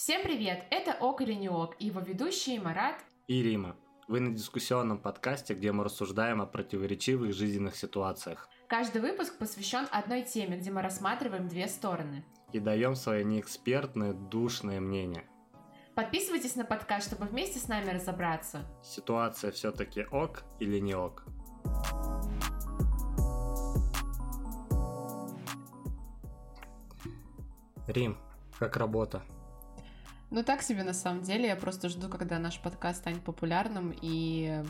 Всем привет! Это ОК или не ОК, и его ведущие Марат и Рима. Вы на дискуссионном подкасте, где мы рассуждаем о противоречивых жизненных ситуациях. Каждый выпуск посвящен одной теме, где мы рассматриваем две стороны. И даем свои неэкспертные, душные мнения. Подписывайтесь на подкаст, чтобы вместе с нами разобраться. Ситуация все-таки ок или не ок? Рим, как работа? Ну, так себе на самом деле. Я просто жду, когда наш подкаст станет популярным, и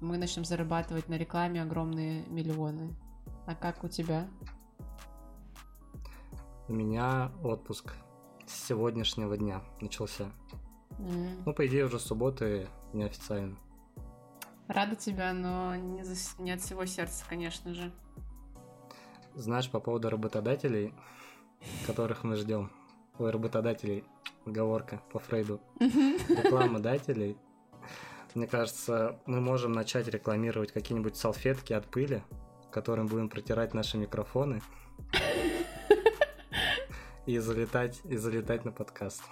мы начнем зарабатывать на рекламе огромные миллионы. А как у тебя? У меня отпуск с сегодняшнего дня начался. Mm. Ну, по идее, уже субботы неофициально. Рада тебя, но не, за... не от всего сердца, конечно же. Знаешь, по поводу работодателей, которых мы ждем. Ой, работодателей, оговорка по Фрейду. Рекламодателей. Мне кажется, мы можем начать рекламировать какие-нибудь салфетки от пыли, которым будем протирать наши микрофоны. И залетать, и залетать на подкаст.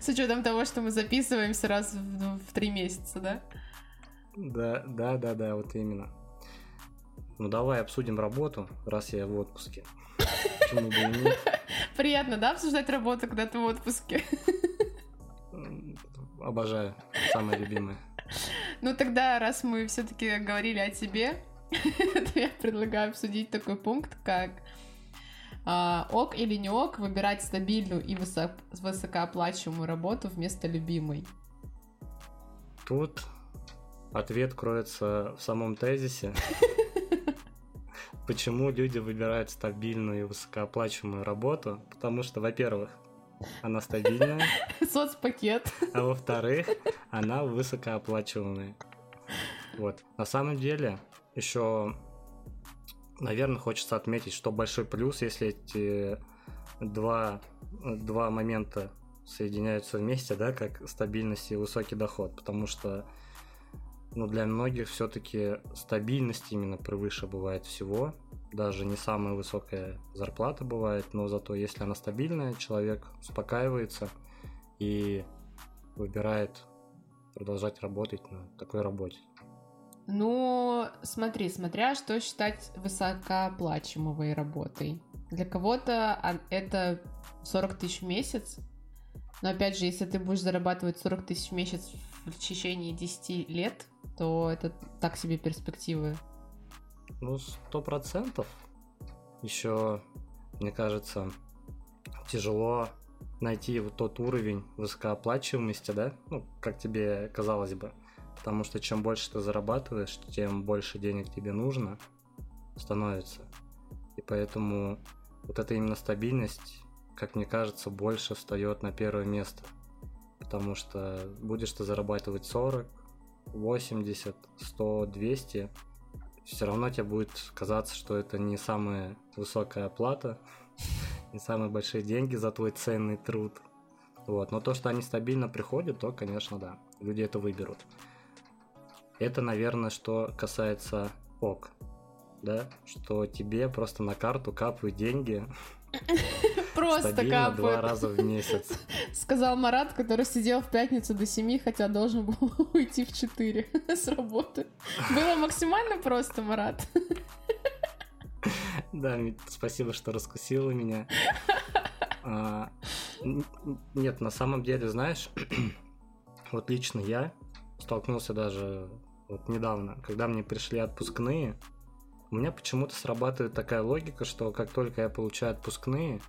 С учетом того, что мы записываемся раз в, в три месяца, да? Да, да, да, да, вот именно. Ну давай обсудим работу, раз я в отпуске. Почему бы и нет? Приятно, да, обсуждать работу, когда ты в отпуске? Обожаю, самое любимое. Ну тогда, раз мы все-таки говорили о тебе, то я предлагаю обсудить такой пункт, как а, ок или не ок выбирать стабильную и высок, высокооплачиваемую работу вместо любимой. Тут ответ кроется в самом тезисе. Почему люди выбирают стабильную и высокооплачиваемую работу? Потому что, во-первых, она стабильная. Соцпакет. А во-вторых, она высокооплачиваемая. Вот. На самом деле, еще, наверное, хочется отметить, что большой плюс, если эти два, два момента соединяются вместе, да, как стабильность и высокий доход, потому что ну, для многих все-таки стабильность именно превыше бывает всего. Даже не самая высокая зарплата бывает, но зато если она стабильная, человек успокаивается и выбирает продолжать работать на такой работе. Ну, смотри, смотря что считать высокооплачиваемой работой. Для кого-то это 40 тысяч в месяц, но опять же, если ты будешь зарабатывать 40 тысяч в месяц в течение 10 лет, то это так себе перспективы. Ну, сто процентов. Еще, мне кажется, тяжело найти вот тот уровень высокооплачиваемости, да, ну, как тебе казалось бы. Потому что чем больше ты зарабатываешь, тем больше денег тебе нужно становится. И поэтому вот эта именно стабильность, как мне кажется, больше встает на первое место. Потому что будешь ты зарабатывать 40, 80, 100, 200, все равно тебе будет казаться, что это не самая высокая оплата, не самые большие деньги за твой ценный труд. Вот. Но то, что они стабильно приходят, то, конечно, да, люди это выберут. Это, наверное, что касается ок, да, что тебе просто на карту капают деньги, Просто капает. два раза в месяц. Сказал Марат, который сидел в пятницу до 7, хотя должен был уйти в 4 с работы. Было максимально просто, Марат. Да, спасибо, что раскусила меня. А, нет, на самом деле, знаешь, вот лично я столкнулся даже вот недавно, когда мне пришли отпускные, у меня почему-то срабатывает такая логика, что как только я получаю отпускные,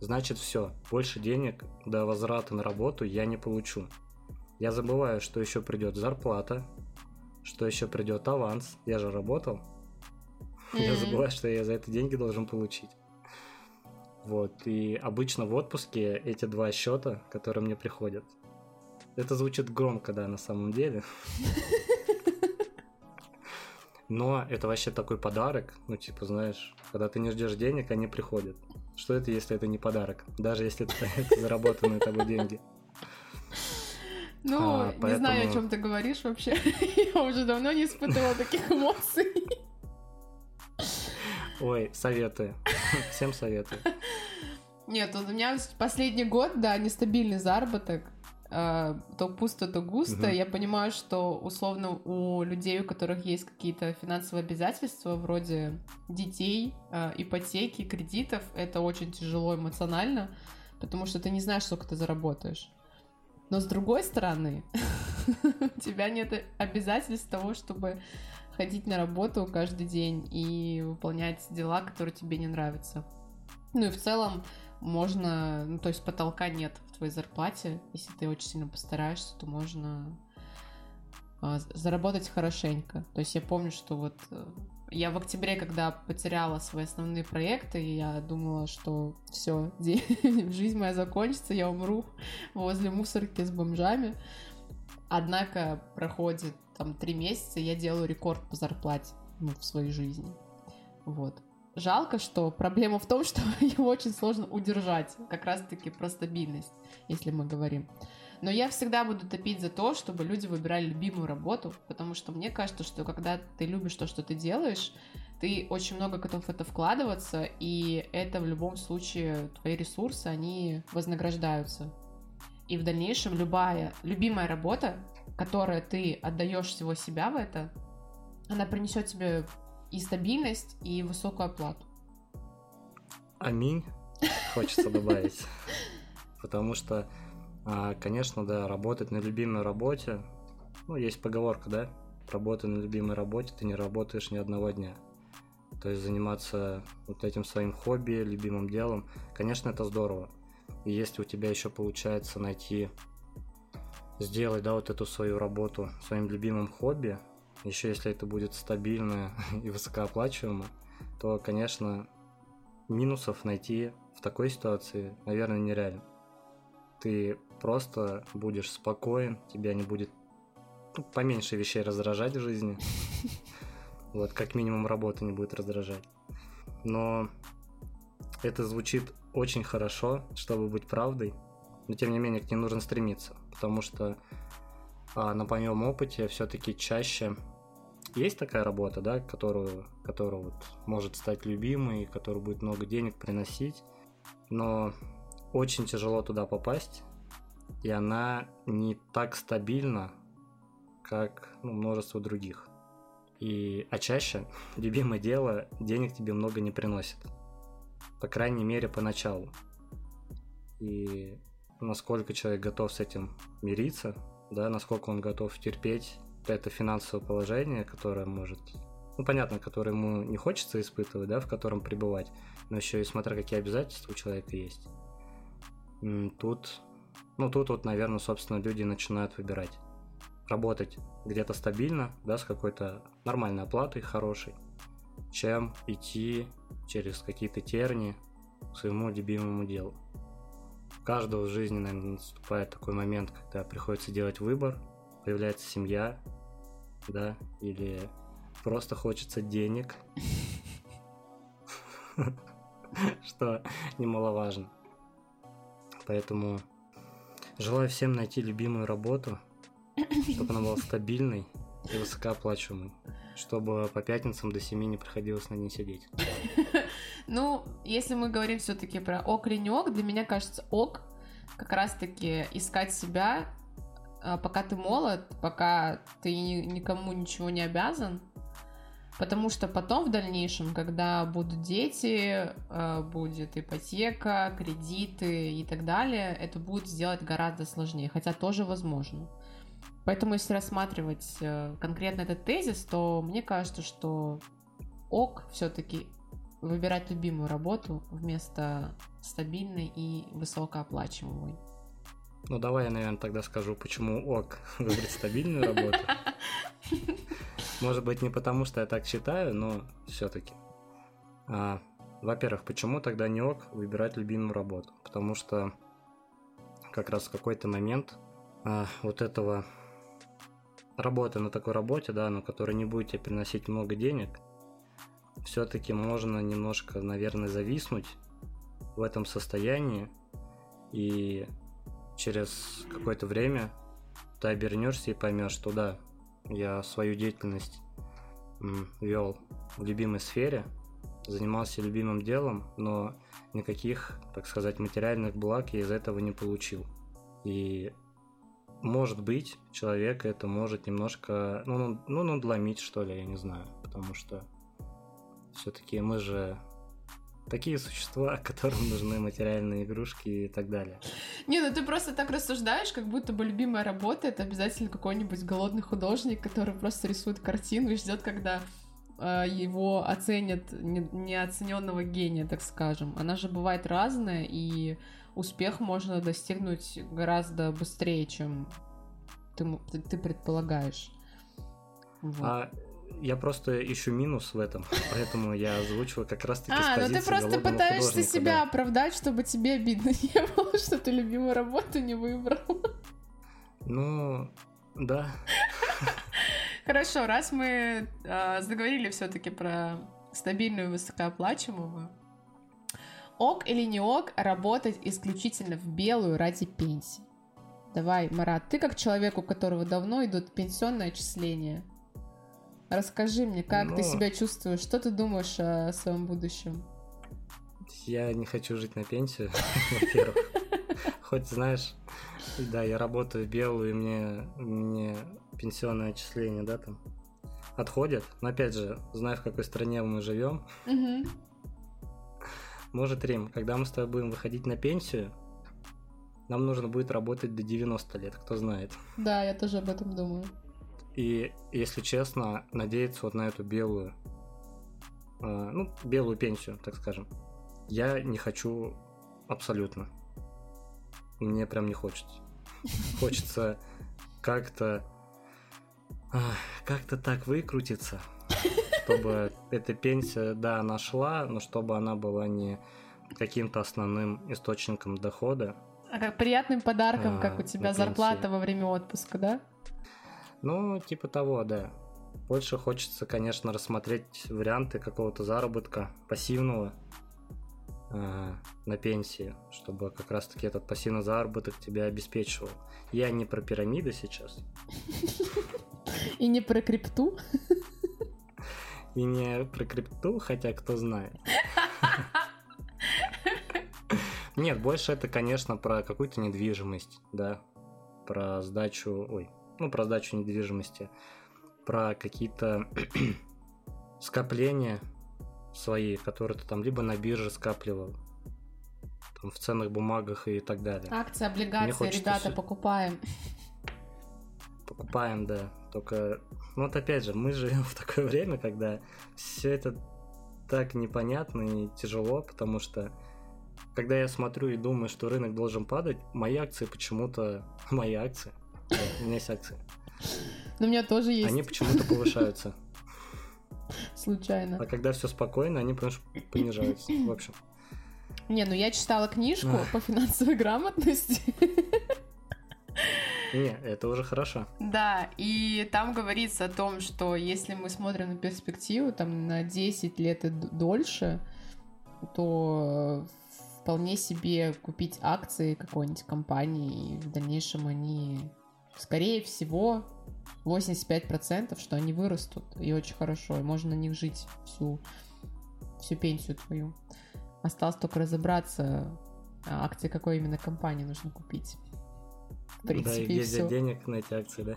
значит все, больше денег до возврата на работу я не получу. Я забываю, что еще придет зарплата, что еще придет аванс. Я же работал. Mm-hmm. Я забываю, что я за это деньги должен получить. Вот. И обычно в отпуске эти два счета, которые мне приходят. Это звучит громко, да, на самом деле. Но это вообще такой подарок, ну, типа, знаешь, когда ты не ждешь денег, они приходят. Что это, если это не подарок? Даже если это заработанные тобой деньги. Ну, а, поэтому... не знаю, о чем ты говоришь вообще. Я уже давно не испытывала таких эмоций. Ой, советую. Всем советую. Нет, у меня последний год, да, нестабильный заработок. А, то пусто, то густо. Угу. Я понимаю, что условно у людей, у которых есть какие-то финансовые обязательства, вроде детей, а, ипотеки, кредитов, это очень тяжело эмоционально, потому что ты не знаешь, сколько ты заработаешь. Но с другой стороны, у тебя нет обязательств того, чтобы ходить на работу каждый день и выполнять дела, которые тебе не нравятся. Ну и в целом можно, ну то есть потолка нет твоей зарплате, если ты очень сильно постараешься, то можно а, заработать хорошенько. То есть я помню, что вот э, я в октябре, когда потеряла свои основные проекты, я думала, что все, жизнь моя закончится, я умру возле мусорки с бомжами. Однако проходит там три месяца, я делаю рекорд по зарплате ну, в своей жизни. Вот. Жалко, что проблема в том, что его очень сложно удержать. Как раз-таки про стабильность, если мы говорим. Но я всегда буду топить за то, чтобы люди выбирали любимую работу, потому что мне кажется, что когда ты любишь то, что ты делаешь, ты очень много готов в это вкладываться, и это в любом случае твои ресурсы, они вознаграждаются. И в дальнейшем любая любимая работа, которая ты отдаешь всего себя в это, она принесет тебе и стабильность, и высокую оплату. Аминь, хочется добавить. Потому что, а, конечно, да, работать на любимой работе, ну, есть поговорка, да, работай на любимой работе, ты не работаешь ни одного дня. То есть заниматься вот этим своим хобби, любимым делом, конечно, это здорово. И если у тебя еще получается найти, сделать, да, вот эту свою работу своим любимым хобби, еще если это будет стабильно и высокооплачиваемо, то, конечно, минусов найти в такой ситуации, наверное, нереально. Ты просто будешь спокоен, тебя не будет ну, поменьше вещей раздражать в жизни. Вот, как минимум работа не будет раздражать. Но это звучит очень хорошо, чтобы быть правдой, но тем не менее к ней нужно стремиться, потому что на моем опыте все-таки чаще есть такая работа, да, которую, которая вот может стать любимой, которая будет много денег приносить, но очень тяжело туда попасть, и она не так стабильна, как ну, множество других. И, а чаще любимое дело денег тебе много не приносит. По крайней мере, поначалу. И насколько человек готов с этим мириться, да, насколько он готов терпеть это финансовое положение, которое может, ну, понятно, которое ему не хочется испытывать, да, в котором пребывать, но еще и смотря какие обязательства у человека есть. Тут, ну, тут вот, наверное, собственно, люди начинают выбирать. Работать где-то стабильно, да, с какой-то нормальной оплатой, хорошей, чем идти через какие-то терни к своему любимому делу. У каждого в жизни, наверное, наступает такой момент, когда приходится делать выбор, появляется семья, да, или просто хочется денег, что немаловажно. Поэтому желаю всем найти любимую работу, чтобы она была стабильной и высокооплачиваемой, чтобы по пятницам до семи не приходилось на ней сидеть. Ну, если мы говорим все-таки про ок для меня кажется ок как раз-таки искать себя а, пока ты молод, пока ты никому ничего не обязан, потому что потом в дальнейшем, когда будут дети, а, будет ипотека, кредиты и так далее, это будет сделать гораздо сложнее, хотя тоже возможно. Поэтому если рассматривать э, конкретно этот тезис, то мне кажется, что ок все-таки выбирать любимую работу вместо стабильной и высокооплачиваемой. Ну, давай я, наверное, тогда скажу, почему ок выбрать стабильную работу. Может быть, не потому, что я так считаю, но все-таки. А, во-первых, почему тогда не ок выбирать любимую работу? Потому что как раз в какой-то момент а, вот этого работы на такой работе, да, но которая не будет тебе приносить много денег, все-таки можно немножко, наверное, зависнуть в этом состоянии и через какое-то время ты обернешься и поймешь, что да, я свою деятельность вел в любимой сфере, занимался любимым делом, но никаких, так сказать, материальных благ я из этого не получил. И может быть, человека это может немножко, ну, ну, надломить, что ли, я не знаю, потому что все-таки мы же такие существа, которым нужны материальные игрушки и так далее. Не, ну ты просто так рассуждаешь, как будто бы любимая работа это обязательно какой-нибудь голодный художник, который просто рисует картину и ждет, когда э, его оценят неоцененного гения, так скажем. Она же бывает разная, и успех можно достигнуть гораздо быстрее, чем ты, ты предполагаешь. Вот. А я просто ищу минус в этом, поэтому я озвучиваю как раз-таки А, ну ты просто пытаешься себя да. оправдать, чтобы тебе обидно не было, что ты любимую работу не выбрал. Ну, да. Хорошо, раз мы э, заговорили все-таки про стабильную высокооплачиваемую, ок или не ок работать исключительно в белую ради пенсии? Давай, Марат, ты как человек, у которого давно идут пенсионные отчисления, расскажи мне, как ну, ты себя чувствуешь, что ты думаешь о своем будущем? Я не хочу жить на пенсию, во-первых. Хоть, знаешь, да, я работаю белую, и мне, мне пенсионное отчисление, да, там, отходят. Но опять же, знаю, в какой стране мы живем. Может, Рим, когда мы с тобой будем выходить на пенсию, нам нужно будет работать до 90 лет, кто знает. Да, я тоже об этом думаю. И, если честно, надеяться вот на эту белую, э, ну, белую пенсию, так скажем, я не хочу абсолютно. Мне прям не хочется. Хочется как-то как-то так выкрутиться, чтобы эта пенсия, да, нашла, но чтобы она была не каким-то основным источником дохода. А как приятным подарком, а, как у тебя зарплата во время отпуска, да? Ну, типа того, да. Больше хочется, конечно, рассмотреть варианты какого-то заработка пассивного э, на пенсии, чтобы как раз-таки этот пассивный заработок тебя обеспечивал. Я не про пирамиды сейчас. И не про крипту? И не про крипту, хотя кто знает. Нет, больше это, конечно, про какую-то недвижимость, да, про сдачу, ой, ну, про сдачу недвижимости, про какие-то скопления свои, которые ты там либо на бирже скапливал, там, в ценных бумагах и так далее. Акции, облигации, ребята, все... покупаем. Покупаем, да. Только, ну вот опять же, мы живем в такое время, когда все это так непонятно и тяжело, потому что когда я смотрю и думаю, что рынок должен падать, мои акции почему-то... Мои акции? У меня есть акции. Но у меня тоже есть. Они почему-то повышаются. Случайно. А когда все спокойно, они понижаются. В общем. Не, ну я читала книжку по финансовой грамотности. Не, это уже хорошо. Да, и там говорится о том, что если мы смотрим на перспективу там на 10 лет и дольше, то вполне себе купить акции какой-нибудь компании, и в дальнейшем они, скорее всего, 85%, что они вырастут, и очень хорошо, и можно на них жить всю, всю пенсию твою. Осталось только разобраться, а, акции какой именно компании нужно купить. В принципе, да, и где взять денег на эти акции, да?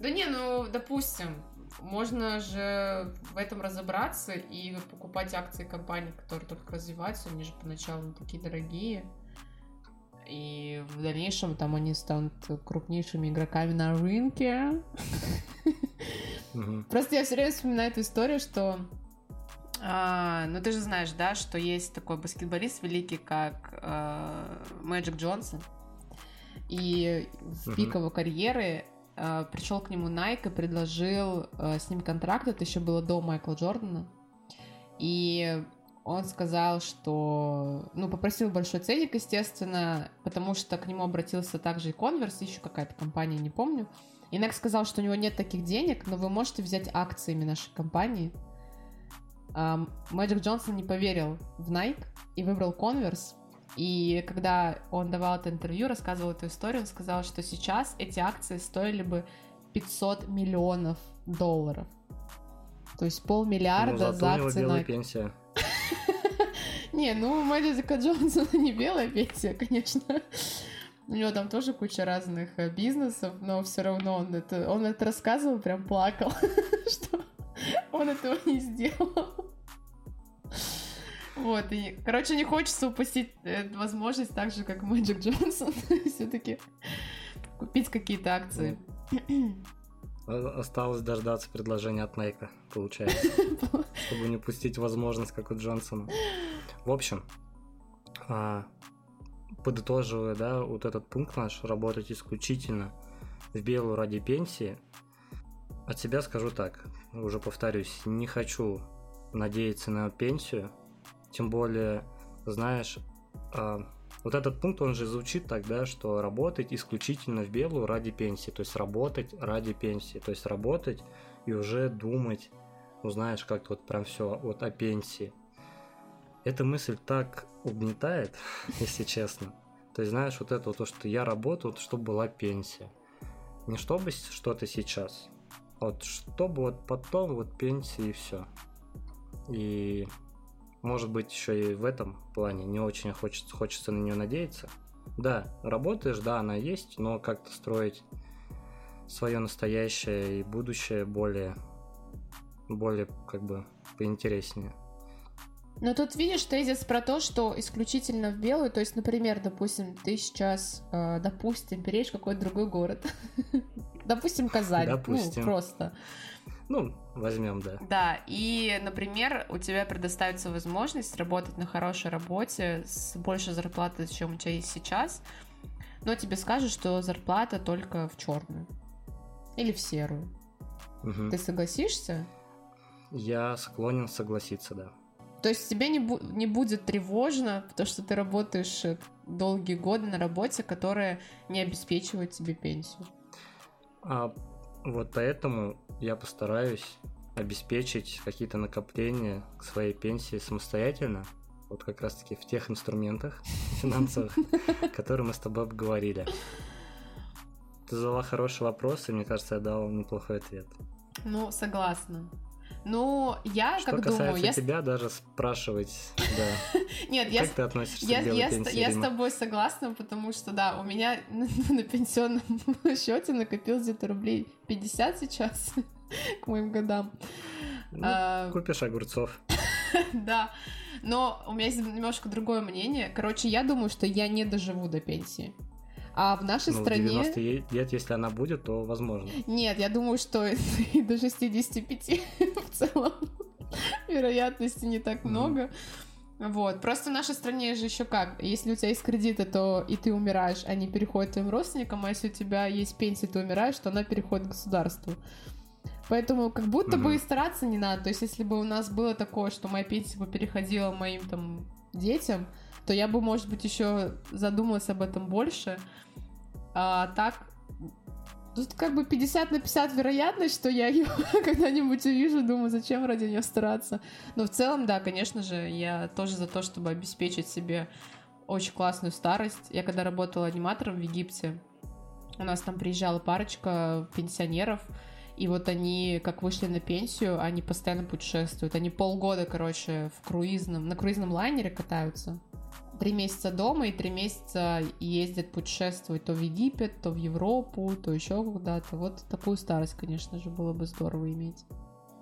Да не, ну, допустим, можно же в этом разобраться и покупать акции компаний, которые только развиваются, они же поначалу такие дорогие. И в дальнейшем там они станут крупнейшими игроками на рынке. Просто я все время вспоминаю эту историю, что а, ну ты же знаешь, да, что есть такой баскетболист великий, как а, Мэджик Джонсон. И в пик его карьеры а, пришел к нему Найк и предложил а, с ним контракт. Это еще было до Майкла Джордана. И он сказал, что, ну, попросил большой ценник, естественно, потому что к нему обратился также и Конверс, еще какая-то компания, не помню. И Найк сказал, что у него нет таких денег, но вы можете взять акциями нашей компании. Мэджик Джонсон не поверил в Nike и выбрал Converse, и когда он давал это интервью, рассказывал эту историю, он сказал, что сейчас эти акции стоили бы 500 миллионов долларов. То есть полмиллиарда ну, за акции на... пенсия. Не, ну у Мэдика Джонсона не белая пенсия, конечно. У него там тоже куча разных э, бизнесов, но все равно он это, он это рассказывал, прям плакал, что он этого не сделал. Вот, и, короче, не хочется упустить э, возможность так же, как Мэджик Джонсон, все-таки купить какие-то акции. Осталось дождаться предложения от Найка, получается, чтобы не упустить возможность, как у Джонсона. В общем, а, подытоживая, да, вот этот пункт наш, работать исключительно в белую ради пенсии, от себя скажу так, уже повторюсь, не хочу надеяться на пенсию, тем более, знаешь, а, вот этот пункт, он же звучит тогда, что работать исключительно в белую ради пенсии, то есть работать ради пенсии, то есть работать и уже думать, ну знаешь, как-то вот прям все вот о пенсии. Эта мысль так угнетает, если честно. То есть, знаешь, вот это вот то, что я работаю, чтобы была пенсия. Не чтобы что-то сейчас, а вот чтобы вот потом вот пенсия и все. И может быть еще и в этом плане не очень хочется, хочется на нее надеяться. Да, работаешь, да, она есть, но как-то строить свое настоящее и будущее более, более как бы поинтереснее. Но тут видишь тезис про то, что исключительно в белую, то есть, например, допустим, ты сейчас, э, допустим, переедешь в какой-то другой город, допустим, Казань, ну, допустим. ну, просто. Ну, возьмем, да. Да, и, например, у тебя предоставится возможность работать на хорошей работе с большей зарплатой, чем у тебя есть сейчас, но тебе скажут, что зарплата только в черную или в серую. Угу. Ты согласишься? Я склонен согласиться, да. То есть тебе не, бу- не будет тревожно, потому что ты работаешь э, долгие годы на работе, которая не обеспечивает тебе пенсию. А вот поэтому я постараюсь обеспечить какие-то накопления к своей пенсии самостоятельно, вот как раз-таки в тех инструментах финансовых, которые мы с тобой обговорили. Ты задала хороший вопрос, и мне кажется, я дал неплохой ответ. Ну, согласна. Ну, я Что как думаю... я... тебя даже спрашивать, да. Нет, как я... ты относишься я, к белой я, пенсии, я с тобой согласна, потому что, да, у меня на, на пенсионном счете накопилось где-то рублей 50 сейчас к моим годам. Ну, а... Купишь огурцов. да, но у меня есть немножко другое мнение. Короче, я думаю, что я не доживу до пенсии. А в нашей ну, стране... 90 лет, если она будет, то возможно. Нет, я думаю, что до 65 в целом вероятности не так много. Вот. Просто в нашей стране же еще как. Если у тебя есть кредиты, то и ты умираешь, они переходят твоим родственникам, а если у тебя есть пенсия, ты умираешь, то она переходит государству. Поэтому как будто mm бы и стараться не надо. То есть, если бы у нас было такое, что моя пенсия бы переходила моим там детям, то я бы, может быть, еще задумалась об этом больше. А так, тут как бы 50 на 50 вероятность, что я ее когда-нибудь увижу, думаю, зачем ради нее стараться. Но в целом, да, конечно же, я тоже за то, чтобы обеспечить себе очень классную старость. Я когда работала аниматором в Египте, у нас там приезжала парочка пенсионеров, и вот они, как вышли на пенсию, они постоянно путешествуют. Они полгода, короче, в круизном, на круизном лайнере катаются три месяца дома и три месяца ездят путешествовать то в Египет, то в Европу, то еще куда-то. Вот такую старость, конечно же, было бы здорово иметь.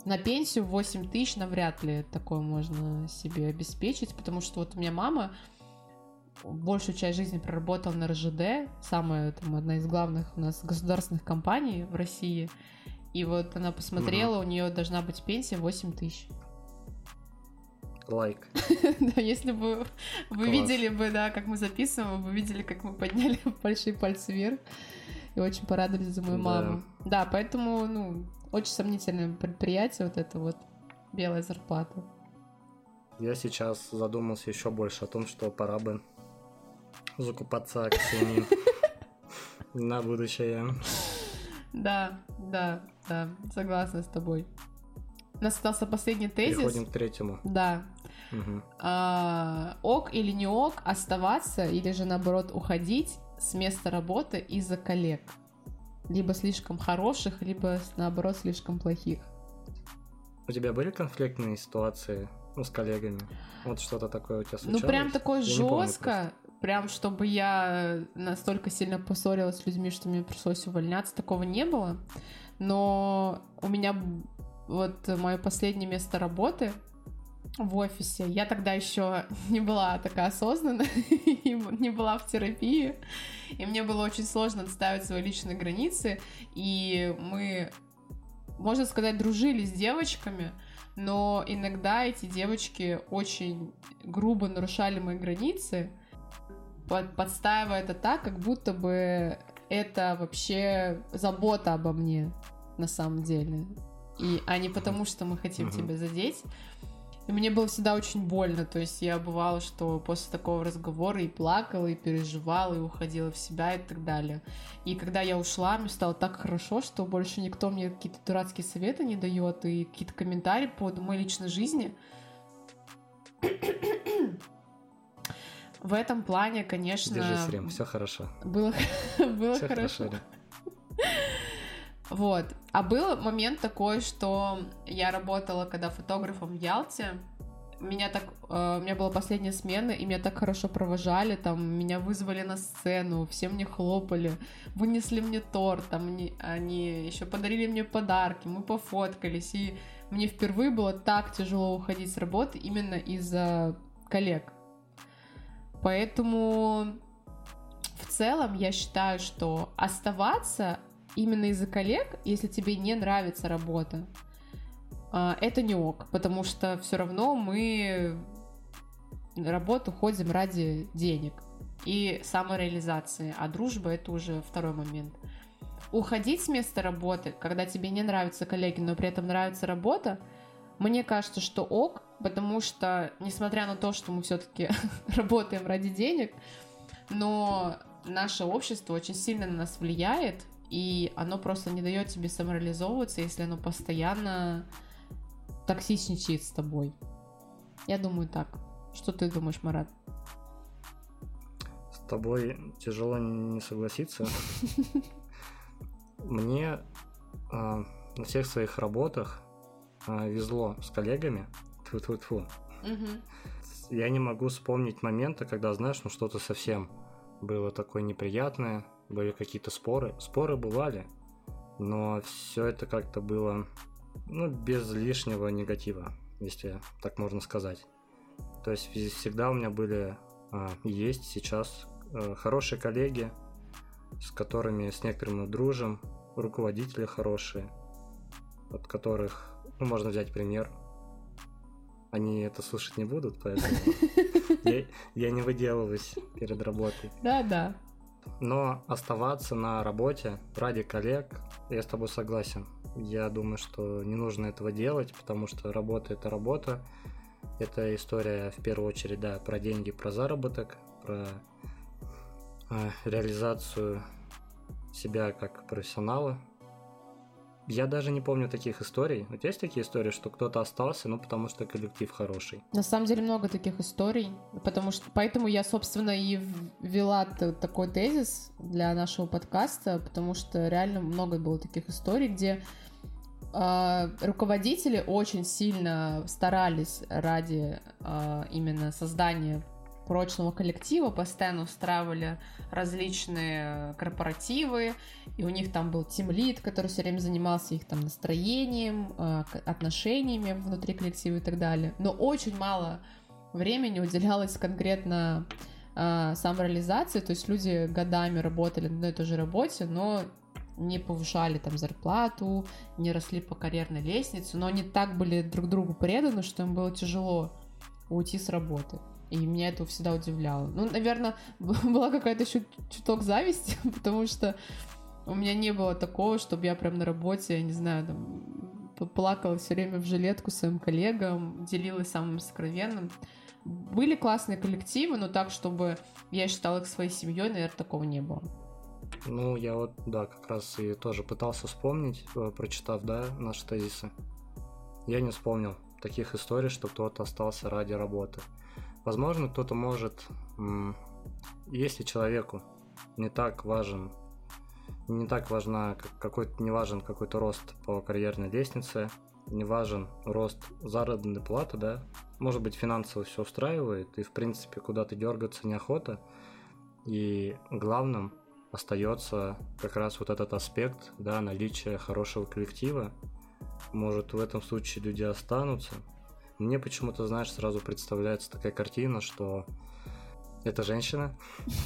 На пенсию 8 тысяч навряд ли такое можно себе обеспечить, потому что вот у меня мама большую часть жизни проработала на РЖД, самая там одна из главных у нас государственных компаний в России. И вот она посмотрела, угу. у нее должна быть пенсия 8 тысяч лайк. Да, если бы вы видели бы, да, как мы записываем, вы видели, как мы подняли большие пальцы вверх и очень порадовались за мою маму. Да, поэтому, ну, очень сомнительное предприятие вот это вот белая зарплата. Я сейчас задумался еще больше о том, что пора бы закупаться акциями на будущее. Да, да, да, согласна с тобой. У нас остался последний тезис. Переходим к третьему. Да. Угу. А, ок или не ок оставаться или же наоборот уходить с места работы из-за коллег. Либо слишком хороших, либо наоборот слишком плохих. У тебя были конфликтные ситуации ну, с коллегами? Вот что-то такое у тебя случалось? Ну, прям такое Я жестко, помню прям чтобы я настолько сильно поссорилась с людьми, что мне пришлось увольняться, такого не было. Но у меня вот мое последнее место работы в офисе, я тогда еще не была такая осознанная, и не была в терапии, и мне было очень сложно отставить свои личные границы, и мы, можно сказать, дружили с девочками, но иногда эти девочки очень грубо нарушали мои границы, под- подстаивая это так, как будто бы это вообще забота обо мне на самом деле. И, а не потому, что мы хотим тебя задеть. И мне было всегда очень больно. То есть я бывала, что после такого разговора и плакала, и переживала, и уходила в себя и так далее. И когда я ушла, мне стало так хорошо, что больше никто мне какие-то дурацкие советы не дает и какие-то комментарии по поводу моей личной жизни. В этом плане, конечно, Держись, Рим, все хорошо. было, было Все хорошо. хорошо. Вот. А был момент такой, что я работала, когда фотографом в Ялте. Меня так, э, у меня была последняя смена, и меня так хорошо провожали, там, меня вызвали на сцену, все мне хлопали, вынесли мне торт, там, они, они еще подарили мне подарки, мы пофоткались, и мне впервые было так тяжело уходить с работы именно из-за коллег. Поэтому в целом я считаю, что оставаться именно из-за коллег, если тебе не нравится работа, а, это не ок, потому что все равно мы работу ходим ради денег и самореализации, а дружба это уже второй момент. Уходить с места работы, когда тебе не нравятся коллеги, но при этом нравится работа, мне кажется, что ок, потому что, несмотря на то, что мы все-таки работаем ради денег, но наше общество очень сильно на нас влияет, и оно просто не дает тебе самореализовываться, если оно постоянно токсичничает с тобой. Я думаю так. Что ты думаешь, Марат? С тобой тяжело не согласиться. Мне а, на всех своих работах а, везло с коллегами. Тьфу-тьфу-тьфу. Я не могу вспомнить момента, когда, знаешь, ну что-то совсем было такое неприятное, были какие-то споры. Споры бывали, но все это как-то было, ну, без лишнего негатива, если так можно сказать. То есть всегда у меня были, а, есть сейчас э, хорошие коллеги, с которыми с некоторыми дружим, руководители хорошие, от которых, ну, можно взять пример. Они это слушать не будут, поэтому я не выделываюсь перед работой. Да, да. Но оставаться на работе ради коллег, я с тобой согласен. Я думаю, что не нужно этого делать, потому что работа это работа. Это история в первую очередь, да, про деньги, про заработок, про э, реализацию себя как профессионала. Я даже не помню таких историй. Тебя есть такие истории, что кто-то остался, ну потому что коллектив хороший? На самом деле много таких историй, потому что поэтому я, собственно, и ввела такой тезис для нашего подкаста, потому что реально много было таких историй, где э, руководители очень сильно старались ради э, именно создания прочного коллектива, постоянно устраивали различные корпоративы, и у них там был тимлид, который все время занимался их там настроением, э, отношениями внутри коллектива и так далее. Но очень мало времени уделялось конкретно э, самореализации, то есть люди годами работали на одной той же работе, но не повышали там зарплату, не росли по карьерной лестнице, но они так были друг другу преданы, что им было тяжело уйти с работы. И меня это всегда удивляло. Ну, наверное, была какая-то еще чуток зависти, потому что у меня не было такого, чтобы я прям на работе, я не знаю, там, плакала все время в жилетку своим коллегам, делилась самым сокровенным. Были классные коллективы, но так, чтобы я считала их своей семьей, наверное, такого не было. Ну, я вот, да, как раз и тоже пытался вспомнить, э, прочитав, да, наши тезисы. Я не вспомнил таких историй, что кто-то остался ради работы. Возможно, кто-то может, если человеку не так важен, не так важна как- какой-то, не важен какой-то рост по карьерной лестнице, не важен рост заработной платы, да, может быть, финансово все устраивает, и, в принципе, куда-то дергаться неохота, и главным остается как раз вот этот аспект, да, наличия хорошего коллектива. Может, в этом случае люди останутся. Мне почему-то, знаешь, сразу представляется такая картина, что это женщина,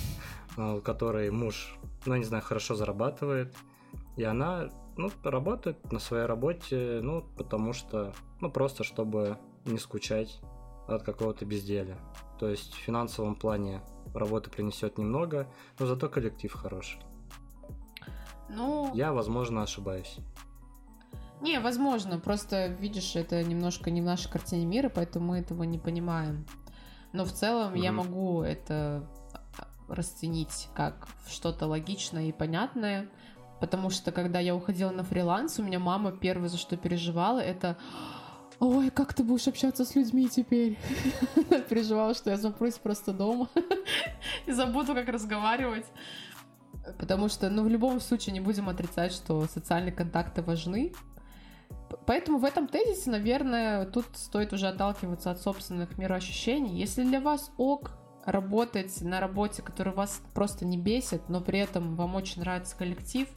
у которой муж, ну, не знаю, хорошо зарабатывает, и она, ну, работает на своей работе, ну, потому что, ну, просто чтобы не скучать от какого-то безделия. То есть в финансовом плане работы принесет немного, но зато коллектив хороший. Ну... Я, возможно, ошибаюсь. Не, возможно, просто видишь, это немножко не в нашей картине мира, поэтому мы этого не понимаем. Но в целом mm-hmm. я могу это расценить как что-то логичное и понятное, потому что когда я уходила на фриланс, у меня мама первое, за что переживала, это ой, как ты будешь общаться с людьми теперь? Переживала, что я запрусь просто дома и забуду, как разговаривать. Потому что, ну, в любом случае не будем отрицать, что социальные контакты важны. Поэтому в этом тезисе, наверное, тут стоит уже отталкиваться от собственных мироощущений. Если для вас ок работать на работе, которая вас просто не бесит, но при этом вам очень нравится коллектив,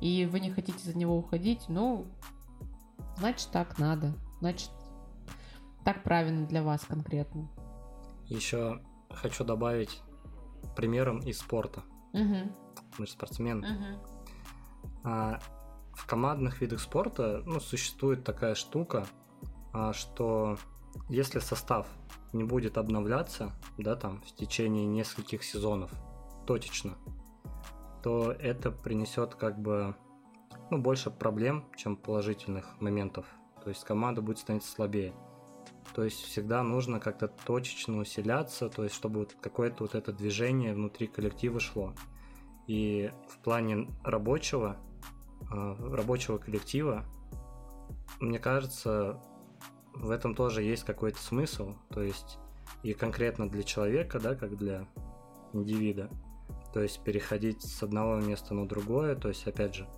и вы не хотите за него уходить, ну, значит, так надо. Значит, так правильно для вас конкретно. Еще хочу добавить примером из спорта. Угу. Мы же спортсмены. Угу. А, в командных видах спорта ну, существует такая штука, а, что если состав не будет обновляться, да, там, в течение нескольких сезонов, точечно, то это принесет как бы ну, больше проблем, чем положительных моментов то есть команда будет становиться слабее. То есть всегда нужно как-то точечно усиляться, то есть чтобы вот какое-то вот это движение внутри коллектива шло. И в плане рабочего, рабочего коллектива, мне кажется, в этом тоже есть какой-то смысл, то есть и конкретно для человека, да, как для индивида, то есть переходить с одного места на другое, то есть опять же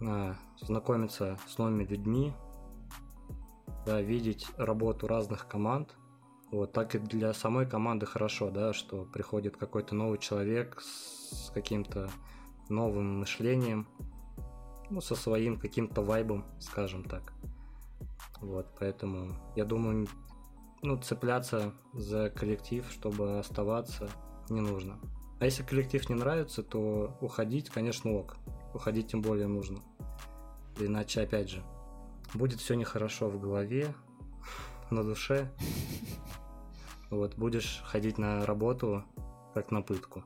а, знакомиться с новыми людьми, да, видеть работу разных команд. Вот так и для самой команды хорошо, да, что приходит какой-то новый человек с каким-то новым мышлением, ну, со своим каким-то вайбом, скажем так. Вот, поэтому я думаю, ну, цепляться за коллектив, чтобы оставаться, не нужно. А если коллектив не нравится, то уходить, конечно, ок. Уходить тем более нужно. Иначе, опять же, будет все нехорошо в голове, на душе. Вот, будешь ходить на работу как на пытку.